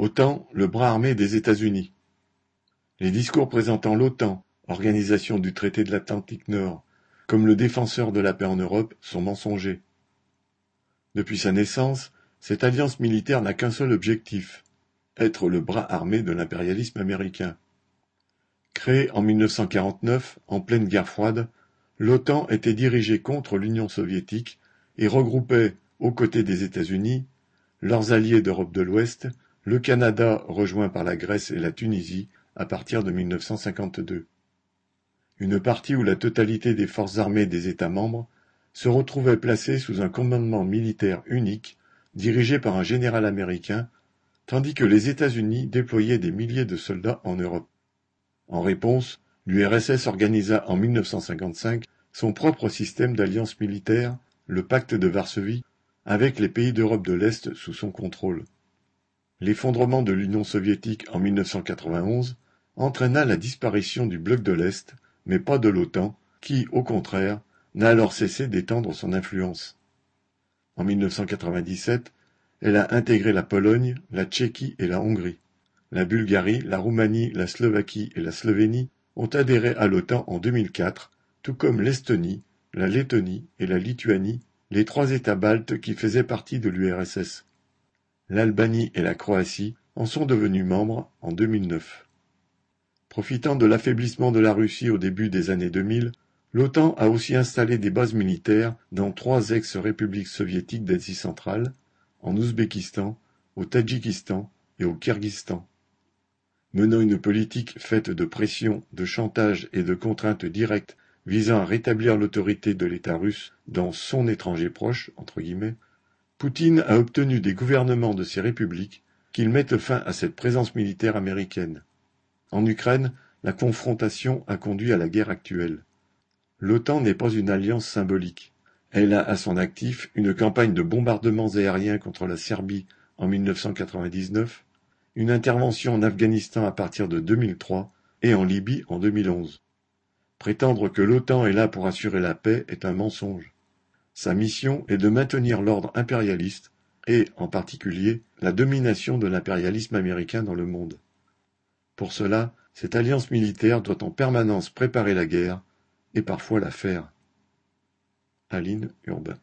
OTAN, le bras armé des États-Unis. Les discours présentant l'OTAN, organisation du traité de l'Atlantique Nord, comme le défenseur de la paix en Europe, sont mensongers. Depuis sa naissance, cette alliance militaire n'a qu'un seul objectif, être le bras armé de l'impérialisme américain. Créée en 1949, en pleine guerre froide, l'OTAN était dirigée contre l'Union soviétique et regroupait, aux côtés des États-Unis, leurs alliés d'Europe de l'Ouest, le Canada rejoint par la Grèce et la Tunisie à partir de 1952. Une partie où la totalité des forces armées des États membres se retrouvait placée sous un commandement militaire unique dirigé par un général américain, tandis que les États-Unis déployaient des milliers de soldats en Europe. En réponse, l'URSS organisa en 1955 son propre système d'alliance militaire, le pacte de Varsovie, avec les pays d'Europe de l'Est sous son contrôle. L'effondrement de l'Union soviétique en 1991 entraîna la disparition du bloc de l'Est, mais pas de l'OTAN, qui, au contraire, n'a alors cessé d'étendre son influence. En 1997, elle a intégré la Pologne, la Tchéquie et la Hongrie. La Bulgarie, la Roumanie, la Slovaquie et la Slovénie ont adhéré à l'OTAN en 2004, tout comme l'Estonie, la Lettonie et la Lituanie, les trois États baltes qui faisaient partie de l'URSS. L'Albanie et la Croatie en sont devenus membres en 2009. Profitant de l'affaiblissement de la Russie au début des années 2000, l'OTAN a aussi installé des bases militaires dans trois ex-républiques soviétiques d'Asie centrale, en Ouzbékistan, au Tadjikistan et au Kirghizistan menant une politique faite de pression, de chantage et de contraintes directes visant à rétablir l'autorité de l'État russe dans son étranger proche, Poutine a obtenu des gouvernements de ces républiques qu'ils mettent fin à cette présence militaire américaine. En Ukraine, la confrontation a conduit à la guerre actuelle. L'OTAN n'est pas une alliance symbolique. Elle a à son actif une campagne de bombardements aériens contre la Serbie en 1999, une intervention en Afghanistan à partir de 2003 et en Libye en 2011. Prétendre que l'OTAN est là pour assurer la paix est un mensonge. Sa mission est de maintenir l'ordre impérialiste et, en particulier, la domination de l'impérialisme américain dans le monde. Pour cela, cette alliance militaire doit en permanence préparer la guerre et parfois la faire. Aline Urbain